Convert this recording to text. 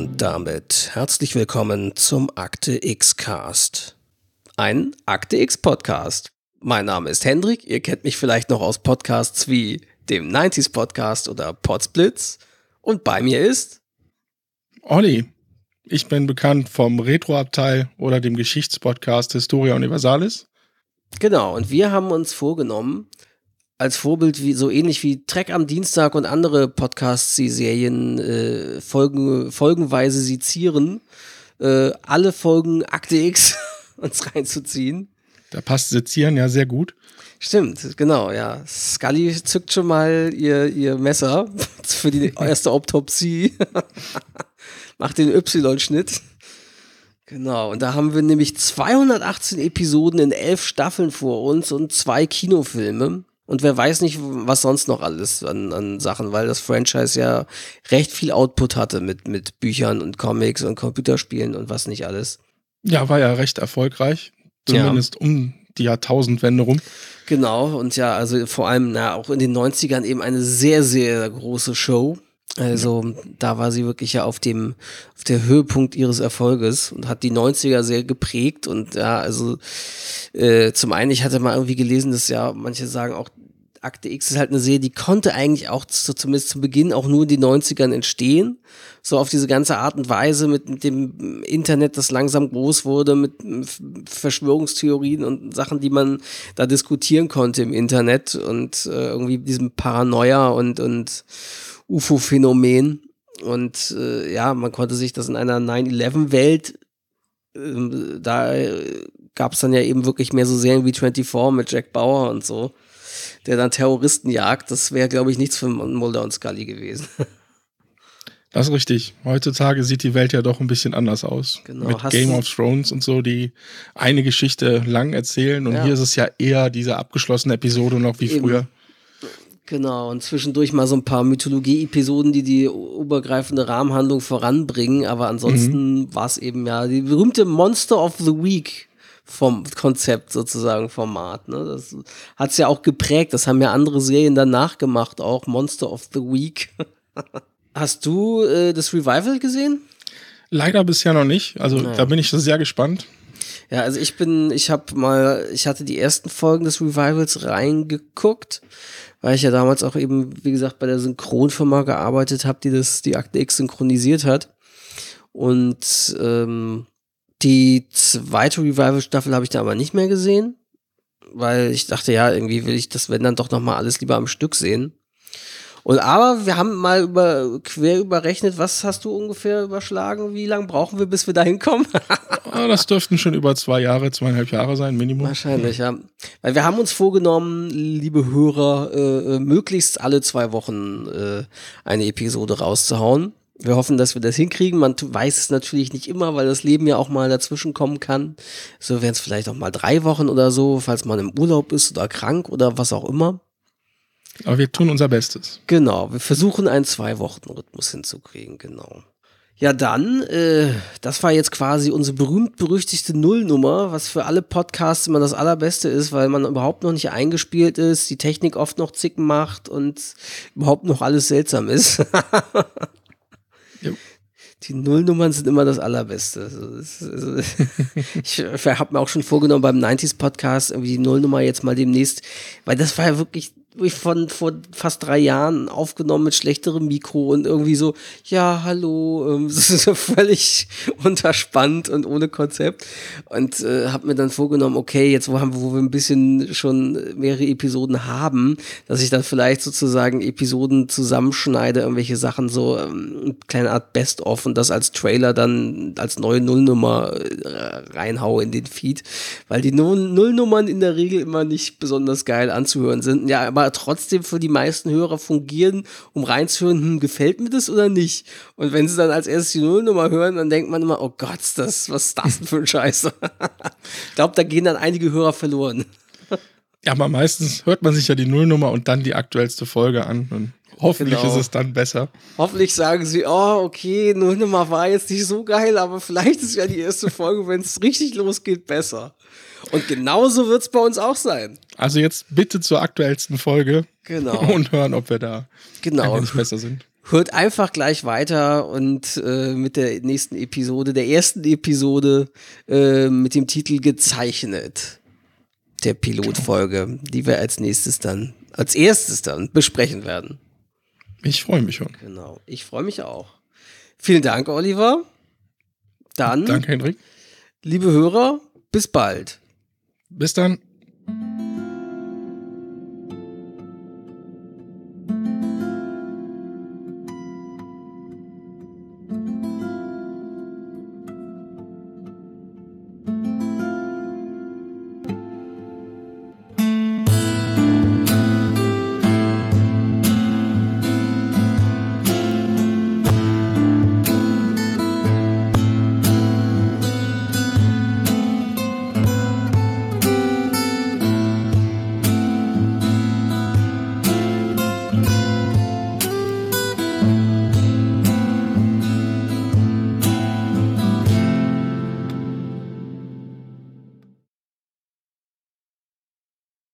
Und damit herzlich willkommen zum Akte X Cast. Ein Akte X Podcast. Mein Name ist Hendrik, ihr kennt mich vielleicht noch aus Podcasts wie dem 90s Podcast oder Podsplitz. Und bei mir ist Olli. Ich bin bekannt vom Retro-Abteil oder dem Geschichtspodcast Historia Universalis. Genau, und wir haben uns vorgenommen, als Vorbild wie so ähnlich wie Trek am Dienstag und andere Podcasts, die Serien äh, Folgen, folgenweise sezieren, äh, alle Folgen Akte X uns reinzuziehen. Da passt Sezieren ja sehr gut. Stimmt, genau, ja. Scully zückt schon mal ihr, ihr Messer für die erste Autopsie. Macht den Y-Schnitt. Genau, und da haben wir nämlich 218 Episoden in elf Staffeln vor uns und zwei Kinofilme. Und wer weiß nicht, was sonst noch alles an, an Sachen, weil das Franchise ja recht viel Output hatte mit, mit Büchern und Comics und Computerspielen und was nicht alles. Ja, war ja recht erfolgreich. Zumindest ja. um die Jahrtausendwende rum. Genau, und ja, also vor allem na, auch in den 90ern eben eine sehr, sehr große Show. Also da war sie wirklich ja auf dem auf der Höhepunkt ihres Erfolges und hat die 90er sehr geprägt und ja, also äh, zum einen, ich hatte mal irgendwie gelesen, dass ja manche sagen auch Akte X ist halt eine Serie, die konnte eigentlich auch zu, zumindest zu Beginn auch nur in den 90ern entstehen. So auf diese ganze Art und Weise mit, mit dem Internet, das langsam groß wurde, mit Verschwörungstheorien und Sachen, die man da diskutieren konnte im Internet und äh, irgendwie diesem Paranoia und, und UFO-Phänomen. Und äh, ja, man konnte sich das in einer 9-11-Welt, äh, da gab es dann ja eben wirklich mehr so Serien wie 24 mit Jack Bauer und so, der dann Terroristen jagt. Das wäre, glaube ich, nichts für Mulder und Scully gewesen. Das ist richtig. Heutzutage sieht die Welt ja doch ein bisschen anders aus. Genau. Mit Hast Game of Thrones und so, die eine Geschichte lang erzählen. Und ja. hier ist es ja eher diese abgeschlossene Episode noch wie Eben. früher. Genau, und zwischendurch mal so ein paar Mythologie-Episoden, die die übergreifende Rahmenhandlung voranbringen, aber ansonsten mhm. war es eben ja die berühmte Monster of the Week vom Konzept sozusagen, Format. Ne? Das hat es ja auch geprägt, das haben ja andere Serien danach gemacht, auch Monster of the Week. Hast du äh, das Revival gesehen? Leider bisher noch nicht, also naja. da bin ich sehr gespannt. Ja, also ich bin, ich habe mal, ich hatte die ersten Folgen des Revivals reingeguckt weil ich ja damals auch eben, wie gesagt, bei der Synchronfirma gearbeitet habe, die das, die Akte X synchronisiert hat. Und ähm, die zweite Revival-Staffel habe ich da aber nicht mehr gesehen, weil ich dachte, ja, irgendwie will ich das, wenn dann doch nochmal alles lieber am Stück sehen. Und aber wir haben mal über, quer überrechnet, was hast du ungefähr überschlagen? Wie lange brauchen wir, bis wir da hinkommen? Ah, das dürften schon über zwei Jahre, zweieinhalb Jahre sein, Minimum. Wahrscheinlich, ja. Weil wir haben uns vorgenommen, liebe Hörer, äh, möglichst alle zwei Wochen äh, eine Episode rauszuhauen. Wir hoffen, dass wir das hinkriegen. Man weiß es natürlich nicht immer, weil das Leben ja auch mal dazwischen kommen kann. So wären es vielleicht auch mal drei Wochen oder so, falls man im Urlaub ist oder krank oder was auch immer. Aber wir tun unser Bestes. Genau, wir versuchen einen Zwei-Wochen-Rhythmus hinzukriegen, genau. Ja, dann, äh, das war jetzt quasi unsere berühmt-berüchtigte Nullnummer, was für alle Podcasts immer das Allerbeste ist, weil man überhaupt noch nicht eingespielt ist, die Technik oft noch zicken macht und überhaupt noch alles seltsam ist. Die Nullnummern sind immer das Allerbeste. Also, also, ich habe mir auch schon vorgenommen beim 90s Podcast irgendwie die Nullnummer jetzt mal demnächst, weil das war ja wirklich von vor fast drei Jahren aufgenommen mit schlechterem Mikro und irgendwie so, ja, hallo, ähm, so völlig unterspannt und ohne Konzept. Und äh, habe mir dann vorgenommen, okay, jetzt wo, haben, wo wir ein bisschen schon mehrere Episoden haben, dass ich dann vielleicht sozusagen Episoden zusammenschneide, irgendwelche Sachen so, ähm, eine kleine Art Best-of und das als Trailer dann als neue Nullnummer äh, reinhaue in den Feed, weil die Nullnummern in der Regel immer nicht besonders geil anzuhören sind. Ja, aber aber trotzdem für die meisten Hörer fungieren, um reinzuhören, hm, gefällt mir das oder nicht? Und wenn sie dann als erstes die Nullnummer hören, dann denkt man immer, oh Gott, das, was ist das denn für ein Scheiß? ich glaube, da gehen dann einige Hörer verloren. Ja, aber meistens hört man sich ja die Nullnummer und dann die aktuellste Folge an. Hoffentlich genau. ist es dann besser. Hoffentlich sagen sie, oh, okay, Nullnummer war jetzt nicht so geil, aber vielleicht ist ja die erste Folge, wenn es richtig losgeht, besser. Und genauso wird es bei uns auch sein. Also jetzt bitte zur aktuellsten Folge. Genau. Und hören, ob wir da genau. nicht besser sind. hört einfach gleich weiter und äh, mit der nächsten Episode, der ersten Episode äh, mit dem Titel gezeichnet. Der Pilotfolge, die wir als nächstes dann, als erstes dann besprechen werden. Ich freue mich schon. Genau, ich freue mich auch. Vielen Dank, Oliver. Dann. Danke, Hendrik. Liebe Hörer, bis bald. Bis dann.